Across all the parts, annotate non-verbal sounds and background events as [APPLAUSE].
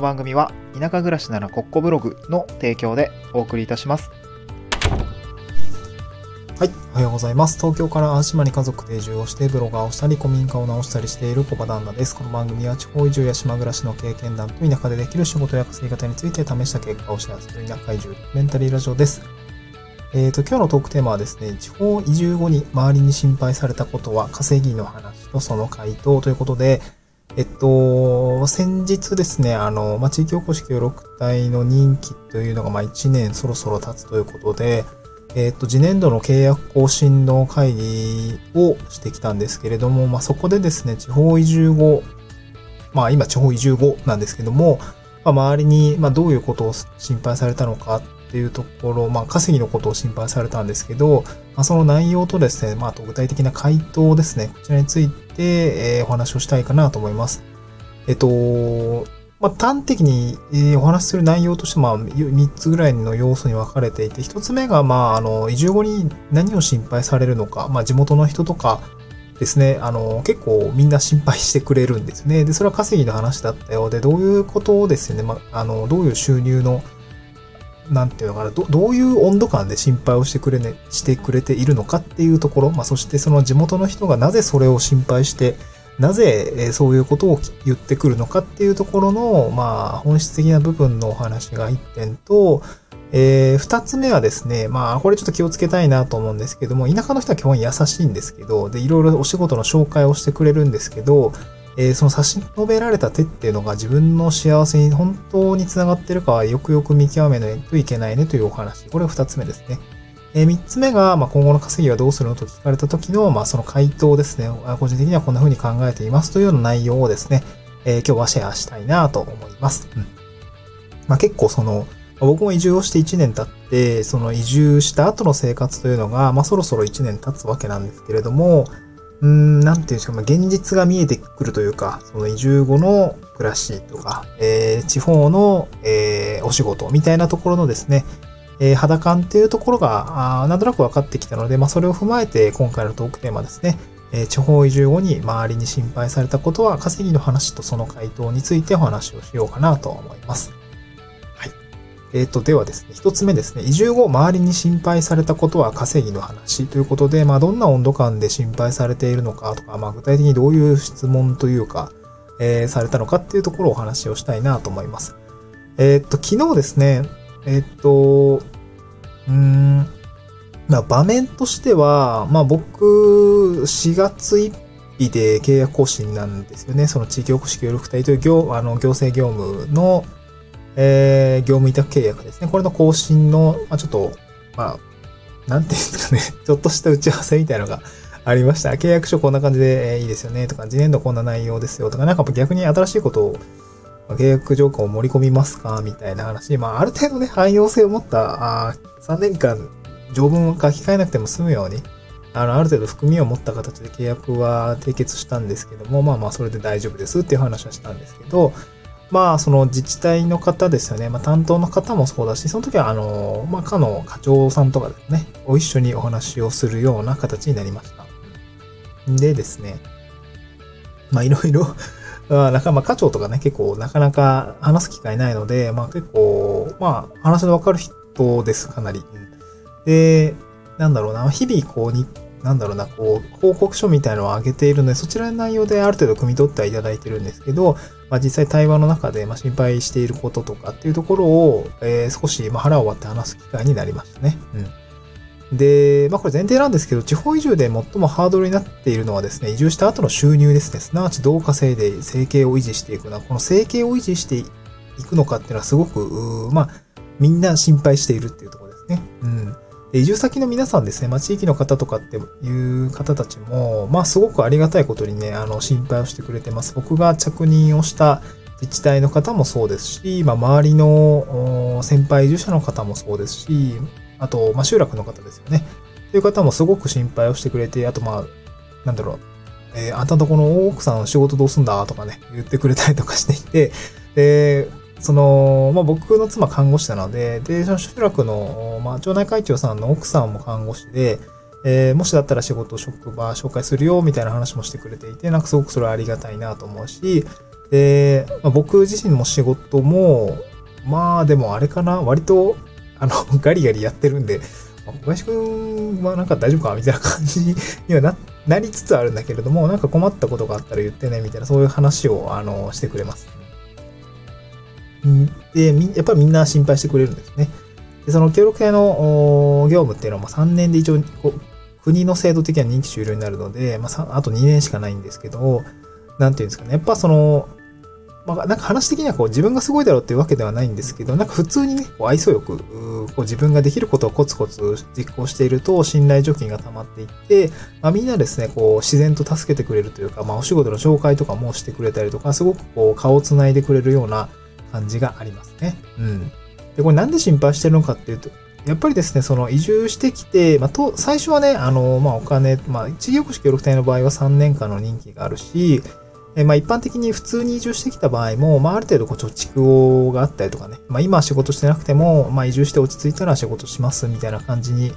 の番組は田舎暮らしならコッコブログの提供でお送りいたします。はい。おはようございます。東京から淡島に家族で移住をして、ブロガーをしたり、古民家を直したりしている小場旦那です。この番組は地方移住や島暮らしの経験談と田舎でできる仕事や稼ぎ方について試した結果をシェアする田舎移住メンタリーラジオです。えっ、と、今日のトークテーマはですね、地方移住後に周りに心配されたことは稼ぎの話とその回答ということで、えっと、先日ですね、あの、まあ、地域おこし協力隊の任期というのが、まあ、1年そろそろ経つということで、えっと、次年度の契約更新の会議をしてきたんですけれども、まあ、そこでですね、地方移住後、まあ、今地方移住後なんですけども、まあ、周りに、まあ、どういうことを心配されたのかっていうところ、まあ、稼ぎのことを心配されたんですけど、まあ、その内容とですね、まあ、と具体的な回答ですね、こちらについて、えー、お話をしたいかなと思います。えっと、まあ、端的に、えお話しする内容として、まあ、3つぐらいの要素に分かれていて、1つ目が、まあ、あの、移住後に何を心配されるのか、まあ、地元の人とかですね、あの、結構みんな心配してくれるんですね。で、それは稼ぎの話だったようで、どういうことをですね、まあ、あの、どういう収入の、なんていうのかな、どどういう温度感で心配をしてくれ,、ね、してくれているのかっていうところ、まあ、そしてその地元の人がなぜそれを心配して、なぜそういうことを言ってくるのかっていうところの、まあ、本質的な部分のお話が一点と、えー二つ目はですね、まあ、これちょっと気をつけたいなと思うんですけども、田舎の人は基本優しいんですけど、で、いろいろお仕事の紹介をしてくれるんですけど、えーその差し伸べられた手っていうのが自分の幸せに本当につながってるかはよくよく見極めないといけないねというお話。これが二つ目ですね。えー三つ目が、まあ、今後の稼ぎはどうするのと聞かれた時の、まあ、その回答ですね。個人的にはこんな風に考えていますというような内容をですね、えー今日はシェアしたいなと思います。うん。まあ、結構その、僕も移住をして1年経って、その移住した後の生活というのが、まあ、そろそろ1年経つわけなんですけれども、うん、なんていうんですか、まあ、現実が見えてくるというか、その移住後の暮らしとか、えー地方の、えーお仕事みたいなところのですね、えー肌感っていうところが、あなんとなく分かってきたので、まあ、それを踏まえて今回のトークテーマですね、えー地方移住後に周りに心配されたことは稼ぎの話とその回答についてお話をしようかなと思います。えっ、と、ではですね、一つ目ですね、移住後周りに心配されたことは稼ぎの話ということで、まあ、どんな温度感で心配されているのかとか、まあ、具体的にどういう質問というか、えーされたのかっていうところをお話をしたいなと思います。えっ、と、昨日ですね、えっ、と、うん、まあ、場面としては、まあ、僕、4月1日で契約更新なんですよね。その地域おこし協力隊という業あの行政業務の、えー業務委託契約ですね。これの更新の、まあ、ちょっと、まあ、なんていうんですかね、[LAUGHS] ちょっとした打ち合わせみたいなのがありました。契約書こんな感じで、えいいですよねとか、次年度こんな内容ですよとか、なんか逆に新しいことを、まあ契約条項を盛り込みますかみたいな話。まあ、ある程度ね、汎用性を持った、あ3年間条文を書き換えなくても済むように、あの、ある程度含みを持った形で契約は締結したんですけども、まあまあ、それで大丈夫ですっていう話はしたんですけど、まあ、その自治体の方ですよね。まあ、担当の方もそうだし、その時は、あの、まあ、課の課長さんとかですね、ご一緒にお話をするような形になりました。でですね、まあ、いろいろ、ま [LAUGHS] あ、なんか、まあ、課長とかね、結構、なかなか話す機会ないので、まあ、結構、まあ、話のわかる人です、かなり。で、なんだろうな、日々、こう、なんだろうな、こう、報告書みたいなのを上げているので、そちらの内容である程度汲み取ってはいただいてるんですけど、まあ、実際対話の中で、ま、心配していることとかっていうところを、えー少し、ま、腹を割って話す機会になりましたね。うん。で、まあ、これ前提なんですけど、地方移住で最もハードルになっているのはですね、移住した後の収入ですね。すなわちどう稼いで生計を維持していくのか、この生計を維持していくのかっていうのはすごく、まあ、みんな心配しているっていうところですね。うん。で移住先の皆さんですね、まあ、地域の方とかっていう方たちも、まあ、すごくありがたいことにね、あの、心配をしてくれてます。僕が着任をした自治体の方もそうですし、まあ、周りの先輩移住者の方もそうですし、あと、まあ、集落の方ですよね。という方もすごく心配をしてくれて、あと、まあ、なんだろう、えーあんたのこの奥さん仕事どうすんだ？とかね、言ってくれたりとかしていて、で、その、まあ、僕の妻看護師なので、で、その集落の、まあ、町内会長さんの奥さんも看護師で、えーもしだったら仕事、職場紹介するよ、みたいな話もしてくれていて、なんかすごくそれはありがたいなと思うし、で、まあ、僕自身も仕事も、まあでもあれかな、割と、あの、[LAUGHS] ガリガリやってるんで、まあ小林くんはなんか大丈夫かみたいな感じにはな、なりつつあるんだけれども、なんか困ったことがあったら言ってね、みたいな、そういう話を、あの、してくれます。で、やっぱりみんな心配してくれるんですね。で、その協力隊の業務っていうのは3年で一応、こう国の制度的には任期終了になるので、まあ、あと2年しかないんですけど、なんていうんですかね。やっぱその、まあ、なんか話的にはこう自分がすごいだろうっていうわけではないんですけど、なんか普通にね、こう愛想よく、こう自分ができることをコツコツ実行していると信頼貯金が溜まっていって、まあ、みんなですね、こう自然と助けてくれるというか、まあお仕事の紹介とかもしてくれたりとか、すごくこう顔をつないでくれるような感じがありますね。うん。で、これなんで心配してるのかっていうと、やっぱりですね、その移住してきて、まあ、と、最初はね、あの、まあ、お金、まあ、地域おこし協力隊の場合は3年間の任期があるし、えまあ、一般的に普通に移住してきた場合も、まあ、ある程度こう貯蓄をがあったりとかね、まあ、今仕事してなくても、まあ、移住して落ち着いたら仕事しますみたいな感じに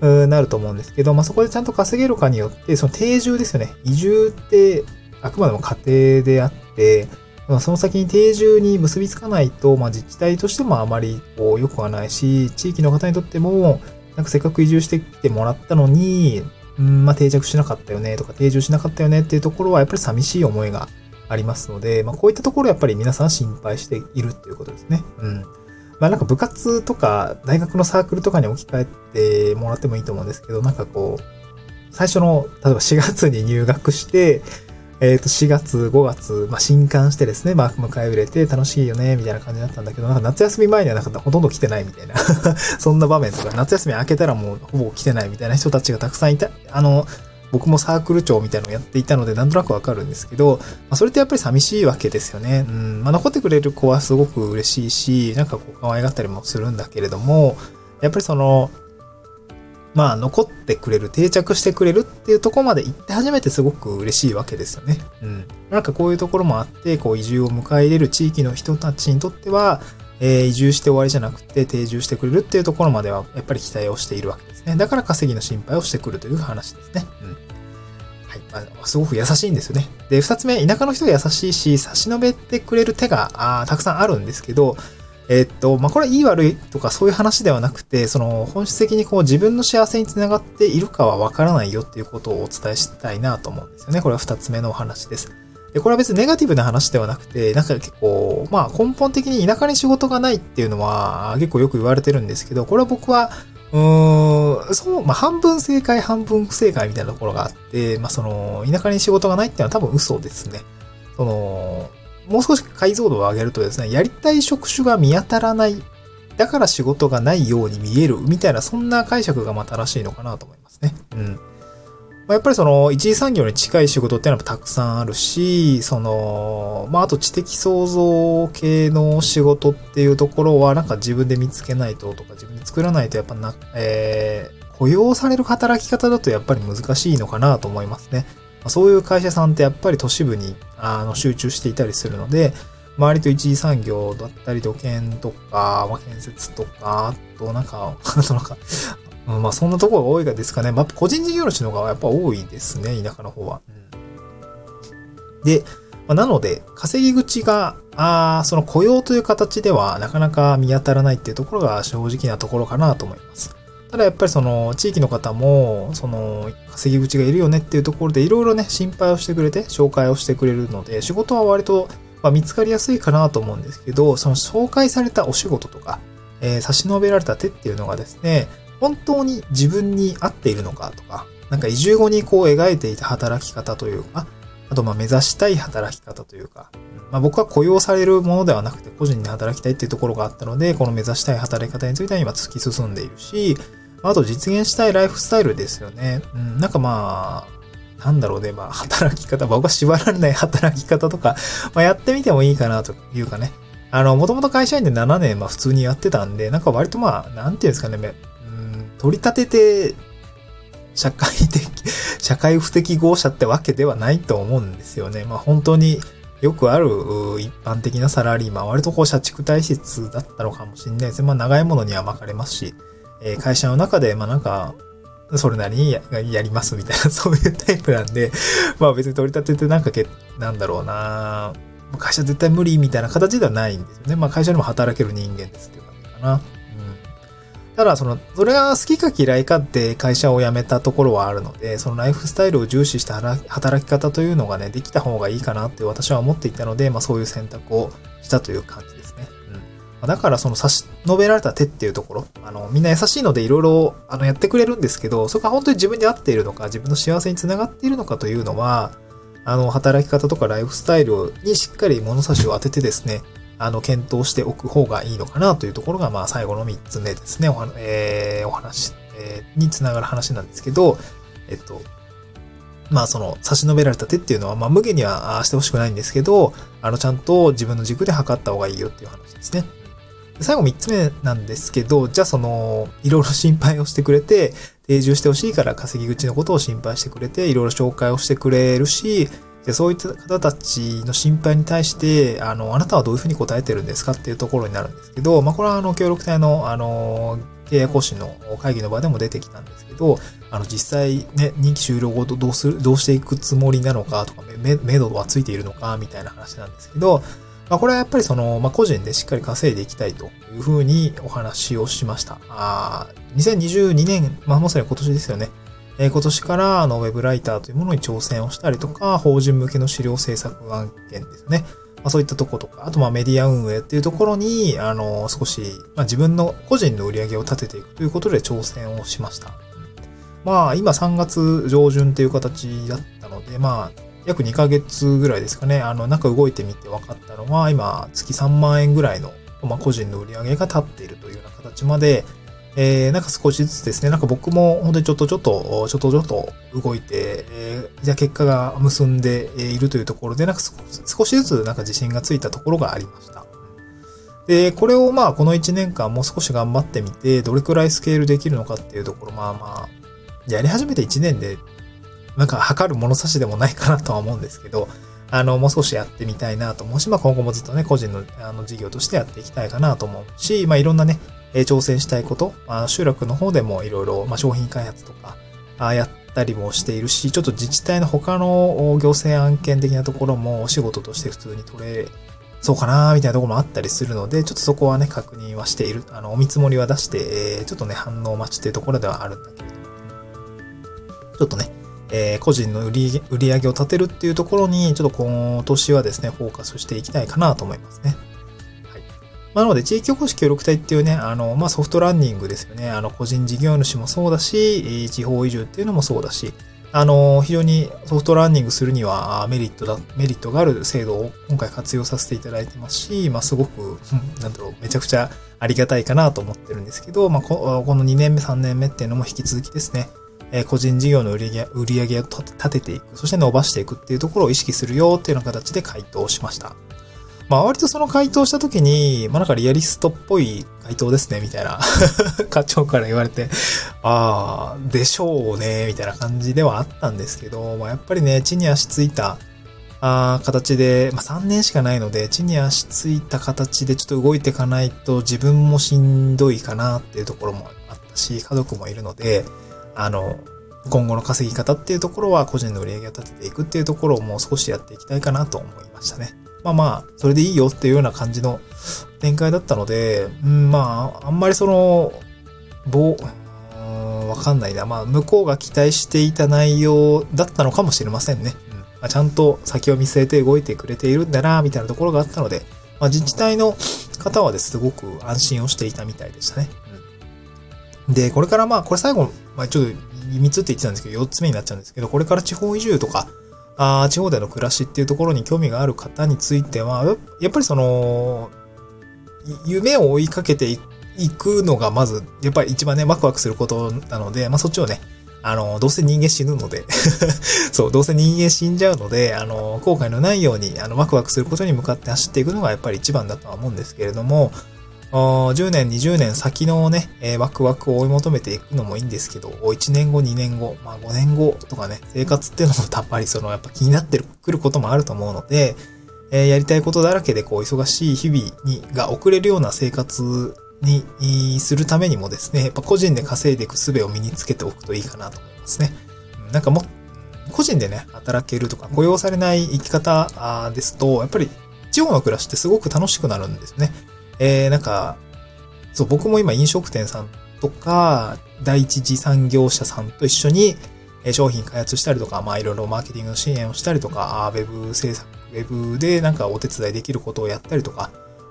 なると思うんですけど、まあ、そこでちゃんと稼げるかによって、その定住ですよね。移住って、あくまでも家庭であって、まその先に定住に結びつかないと、まあ、自治体としてもあまり良くはないし、地域の方にとっても、なんかせっかく移住してきてもらったのに、うんまあ、定着しなかったよねとか、定住しなかったよねっていうところはやっぱり寂しい思いがありますので、まあ、こういったところやっぱり皆さん心配しているっていうことですね。うん。まあなんか部活とか大学のサークルとかに置き換えてもらってもいいと思うんですけど、なんかこう、最初の、例えば4月に入学して、えっ、と、4月、5月、まあ、新刊してですね、まあ、迎え入れて楽しいよね、みたいな感じだったんだけど、なんか夏休み前にはなんかほとんど来てないみたいな、[LAUGHS] そんな場面とか、夏休み明けたらもうほぼ来てないみたいな人たちがたくさんいた、あの、僕もサークル長みたいなのをやっていたので、なんとなくわかるんですけど、まあ、それってやっぱり寂しいわけですよね。うん。まあ、残ってくれる子はすごく嬉しいし、なんかこう可愛がったりもするんだけれども、やっぱりその、まあ、残ってくれる、定着してくれるっていうとこまで行って初めてすごく嬉しいわけですよね。うん。なんかこういうところもあって、こう移住を迎え入れる地域の人たちにとっては、えー移住して終わりじゃなくて定住してくれるっていうところまではやっぱり期待をしているわけですね。だから稼ぎの心配をしてくるという話ですね。うん。はい。まあ、すごく優しいんですよね。で、二つ目、田舎の人が優しいし、差し伸べてくれる手があたくさんあるんですけど、えっと、まあ、これはいい悪いとかそういう話ではなくて、その本質的にこう自分の幸せにつながっているかはわからないよっていうことをお伝えしたいなと思うんですよね。これは二つ目のお話です。で、これは別にネガティブな話ではなくて、なんか結構、まあ根本的に田舎に仕事がないっていうのは結構よく言われてるんですけど、これは僕は、うーん、そう、まあ半分正解、半分不正解みたいなところがあって、まあその、田舎に仕事がないっていうのは多分嘘ですね。その、もう少し解像度を上げるとですね、やりたい職種が見当たらない。だから仕事がないように見える。みたいな、そんな解釈がまあ正しいのかなと思いますね。うん。まやっぱりその、一次産業に近い仕事っていうのはたくさんあるし、その、まああと知的創造系の仕事っていうところはなんか自分で見つけないととか自分で作らないとやっぱな、えー、雇用される働き方だとやっぱり難しいのかなと思いますね。そういう会社さんってやっぱり都市部にあの集中していたりするので、周りと一次産業だったり土建とか、まあ、建設とか、あとなんか、なんか、うんまあそんなところが多いがですかね。まあ個人事業主の方がやっぱ多いですね、田舎の方は。うんで、まあ、なので、稼ぎ口が、あその雇用という形ではなかなか見当たらないっていうところが正直なところかなと思います。ただやっぱりその地域の方も、その稼ぎ口がいるよねっていうところでいろいろね、心配をしてくれて、紹介をしてくれるので、仕事は割と、まあ、見つかりやすいかなと思うんですけど、その紹介されたお仕事とか、えー差し伸べられた手っていうのがですね、本当に自分に合っているのかとか、なんか移住後にこう描いていた働き方というか、あとまあ目指したい働き方というか、まあ僕は雇用されるものではなくて個人で働きたいっていうところがあったので、この目指したい働き方については今突き進んでいるし、あと実現したいライフスタイルですよね。うん、なんかまあ、なんだろうね、まあ働き方、[LAUGHS] 僕は縛られない働き方とか、まあやってみてもいいかなというかね。あの、もともと会社員で7年、まあ普通にやってたんで、なんか割とまあ、なんていうんですかね、うん、取り立てて、社会的、[LAUGHS] 社会不適合者ってわけではないと思うんですよね。まあ本当によくある一般的なサラリーマン、割とこう社畜体質だったのかもしれないですね。まあ長いものには巻かれますし、え会社の中で、まあなんか、それなりにややりますみたいな、[LAUGHS] そういうタイプなんで、まあ別に取り立ててなんかけ、なんだろうな会社絶対無理みたいな形ではないんですよね。まあ会社にも働ける人間ですっていう感じかな。うん。ただ、その、それが好きか嫌いかって会社を辞めたところはあるので、そのライフスタイルを重視した働き方というのがね、できた方がいいかなって私は思っていたので、まあそういう選択をしたという感じですね。だからその差し伸べられた手っていうところ、あの、みんな優しいのでいろいろ、あの、やってくれるんですけど、そこが本当に自分に合っているのか、自分の幸せにつながっているのかというのは、あの、働き方とかライフスタイルにしっかり物差しを当ててですね、あの、検討しておく方がいいのかなというところが、まあ、最後の3つ目ですね、おは、えー、お話、えー、につながる話なんですけど、えっと、まあ、その、差し伸べられた手っていうのは、まあ、無限にはしてほしくないんですけど、あの、ちゃんと自分の軸で測った方がいいよっていう話ですね。最後3つ目なんですけど、じゃあその、いろいろ心配をしてくれて、定住してほしいから稼ぎ口のことを心配してくれて、いろいろ紹介をしてくれるし、でそういった方たちの心配に対して、あの、あなたはどういうふうに答えてるんですかっていうところになるんですけど、まあ、これはあの、協力隊の、あの、契約更新の会議の場でも出てきたんですけど、あの、実際ね、任期終了後どうする、どうしていくつもりなのかとか、め、めどはついているのかみたいな話なんですけど、まあ、これはやっぱりその、まあ、個人でしっかり稼いでいきたいというふうにお話をしました。あ2022年、まあ、まさに今年ですよね。えー、今年からあのウェブライターというものに挑戦をしたりとか、法人向けの資料制作案件ですね。まあ、そういったとことか、あとまあメディア運営っていうところに、あの、少し、まあ、自分の個人の売り上げを立てていくということで挑戦をしました。まあ、今3月上旬っていう形だったので、まあ、約2ヶ月ぐらいですかね、あの、なんか動いてみて分かったのは、今、月3万円ぐらいの、まあ、個人の売り上げが立っているというような形まで、えー、なんか少しずつですね、なんか僕も本当にちょっとちょっと、ちょっとちょっと動いて、えー、じゃあ結果が結んでいるというところで、なんか少しずつなんか自信がついたところがありました。で、これをまあこの1年間もう少し頑張ってみて、どれくらいスケールできるのかっていうところ、まあまあ、やり始めて1年でなんか測る物差しでもないかなとは思うんですけど、あの、もう少しやってみたいなと思うし、まあ今後もずっとね、個人のあの事業としてやっていきたいかなと思うし、まあいろんなね、え挑戦したいこと、まあ、集落の方でもいろいろ、まあ、商品開発とか、あやったりもしているし、ちょっと自治体の他の行政案件的なところもお仕事として普通に取れそうかなみたいなところもあったりするので、ちょっとそこはね、確認はしている。あの、お見積もりは出して、えー、ちょっとね、反応待ちっていうところではあるんだけど、ちょっとね、えー、個人の売り売り上げを立てるっていうところに、ちょっと今年はですね、フォーカスしていきたいかなと思いますね。はい。まあ、なので、地域おこし協力隊っていうね、あの、まあ、ソフトランニングですよね。あの、個人事業主もそうだし、地方移住っていうのもそうだし、あの、非常にソフトランニングするにはメリットだ、メリットがある制度を今回活用させていただいてますし、まあ、すごく、なんだろう、めちゃくちゃありがたいかなと思ってるんですけど、まあ、この2年目、3年目っていうのも引き続きですね、え個人事業の売り売り上げを立てていく、そして伸ばしていくっていうところを意識するよっていうような形で回答しました。まあ割とその回答した時に、まあなんかリアリストっぽい回答ですね、みたいな [LAUGHS] 課長から言われて、ああ、でしょうね、みたいな感じではあったんですけど、まあやっぱりね、地に足ついた、あ形で、まあ3年しかないので、地に足ついた形でちょっと動いていかないと自分もしんどいかなっていうところもあったし、家族もいるので、あの、今後の稼ぎ方っていうところは個人の売り上げを立てていくっていうところをもう少しやっていきたいかなと思いましたね。まあまあ、それでいいよっていうような感じの展開だったので、うん、まあ、あんまりその、ぼ、わかんないな。まあ、向こうが期待していた内容だったのかもしれませんね。うんまあ、ちゃんと先を見据えて動いてくれているんだな、みたいなところがあったので、まあ、自治体の方はですごく安心をしていたみたいでしたね。で、これからまあ、これ最後、まあちょっと3つって言ってたんですけど、4つ目になっちゃうんですけど、これから地方移住とか、あ地方での暮らしっていうところに興味がある方については、やっぱりその、夢を追いかけていくのがまず、やっぱり一番ね、ワクワクすることなので、まあそっちをね、あの、どうせ人間死ぬので [LAUGHS] そう、どうせ人間死んじゃうので、あの、後悔のないように、あの、ワクワクすることに向かって走っていくのがやっぱり一番だとは思うんですけれども、10年、20年先のね、えー、ワクワクを追い求めていくのもいいんですけど、1年後、2年後、まあ5年後とかね、生活っていうのもやっぱりその、やっぱ気になってくることもあると思うので、えー、やりたいことだらけでこう、忙しい日々に、が送れるような生活にするためにもですね、やっぱ個人で稼いでいく術を身につけておくといいかなと思いますね。なんかも、個人でね、働けるとか、雇用されない生き方ですと、やっぱり地方の暮らしってすごく楽しくなるんですね。えー、なんか、そう、僕も今飲食店さんとか、第一次産業者さんと一緒に、商品開発したりとか、まあいろいろマーケティングの支援をしたりとか、ウェブ制作、ウェブでなんかお手伝いできることをやったりとか、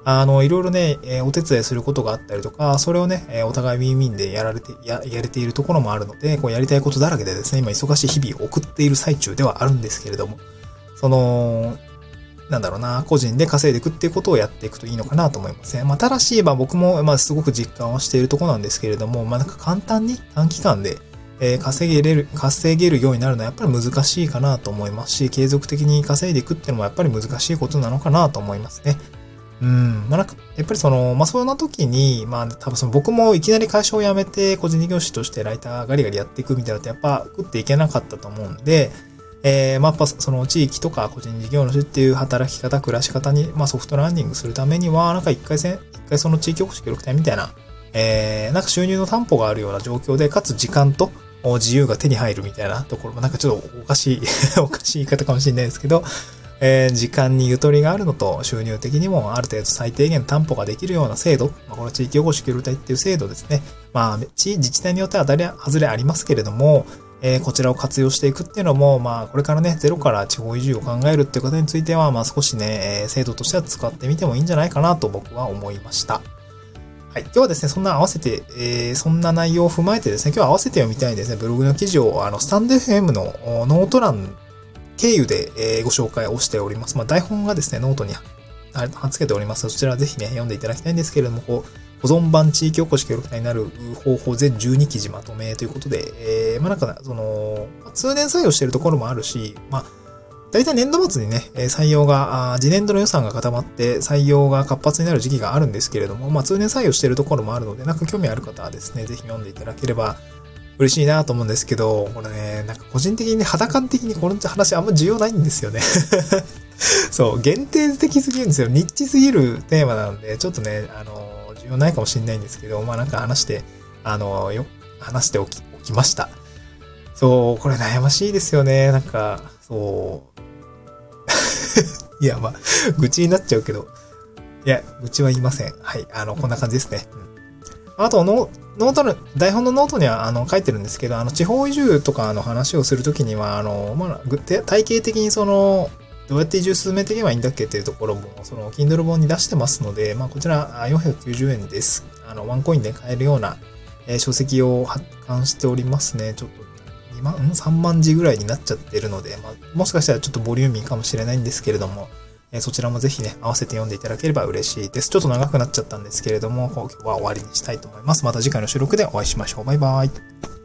あの、いろいろね、えお手伝いすることがあったりとか、それをね、えお互いウィンウィンでやられて、や、やれているところもあるので、こうやりたいことだらけでですね、今忙しい日々を送っている最中ではあるんですけれども、その、なんだろうな、個人で稼いでいくっていうことをやっていくといいのかなと思いますね。まあ、ただし、まあ僕も、まあすごく実感をしているところなんですけれども、まあなんか簡単に短期間で、え、稼げれる、稼げるようになるのはやっぱり難しいかなと思いますし、継続的に稼いでいくっていうのもやっぱり難しいことなのかなと思いますね。うん。まあ、なんか、やっぱりその、まあ、そんな時に、まあ、多分その僕もいきなり会社を辞めて個人事業主としてライターガリガリやっていくみたいなとやっぱ食っていけなかったと思うんで、えー、まあ、その地域とか個人事業主っていう働き方、暮らし方に、まあ、ソフトランディングするためには、なんか一回せん、一回その地域おこし協力隊みたいな、えー、なんか収入の担保があるような状況で、かつ時間と自由が手に入るみたいなところも、なんかちょっとおかしい [LAUGHS] おかしい言い方かもしれないですけど、えー、時間にゆとりがあるのと収入的にもある程度最低限担保ができるような制度、まあ、この地域保護支協力隊っていう制度ですね。まあ、自治体によっては当たり外れありますけれども、えー、こちらを活用していくっていうのも、まあ、これからね、ゼロから地方移住を考えるっていう方については、まあ、少しね、え、制度としては使ってみてもいいんじゃないかなと僕は思いました。はい。今日はですね、そんな合わせて、えー、そんな内容を踏まえてですね、今日は合わせて読みたいですね、ブログの記事を、あの、 stand.fm のノート欄経由で、え、ご紹介をしております。まあ、台本がですね、ノートに貼っつけておりますそちらぜひね、読んでいただきたいんですけれども、こう、保存版地域おこし協力隊になる方法全12記事まとめということで、えー、まあなんか、その、通年採用してるところもあるし、まあ、大体年度末にね、採用が、次年度の予算が固まって採用が活発になる時期があるんですけれども、まあ通年採用してるところもあるので、なんか興味ある方はですね、ぜひ読んでいただければ嬉しいなと思うんですけど、これね、なんか個人的に肌感的にこの話あんま重要ないんですよね [LAUGHS] そう、限定的すぎるんですよ。ニッチすぎるテーマなんで、ちょっとね、あの、重要ないかもしれないんですけど、まあなんか話して、あの、よ、話しておき、おきました。そう、これ悩ましいですよね。なんか、そう。[LAUGHS] いや、まあ、愚痴になっちゃうけど、いや、愚痴は言いません。はい、あの、こんな感じですね。うんあとノ、ノートの、台本のノートにはあの書いてるんですけど、あの、地方移住とかの話をするときには、あの、まあ、体系的にその、どうやって移住進めていけばいいんだっけっていうところも、その、Kindle 本に出してますので、まあ、こちら490円です。あの、ワンコインで買えるような、え、書籍を発刊しておりますね。ちょっと、2万、3万字ぐらいになっちゃってるので、まあ、もしかしたらちょっとボリューミーかもしれないんですけれども、えそちらもぜひね、合わせて読んでいただければ嬉しいです。ちょっと長くなっちゃったんですけれども、今日は終わりにしたいと思います。また次回の収録でお会いしましょう。バイバイ。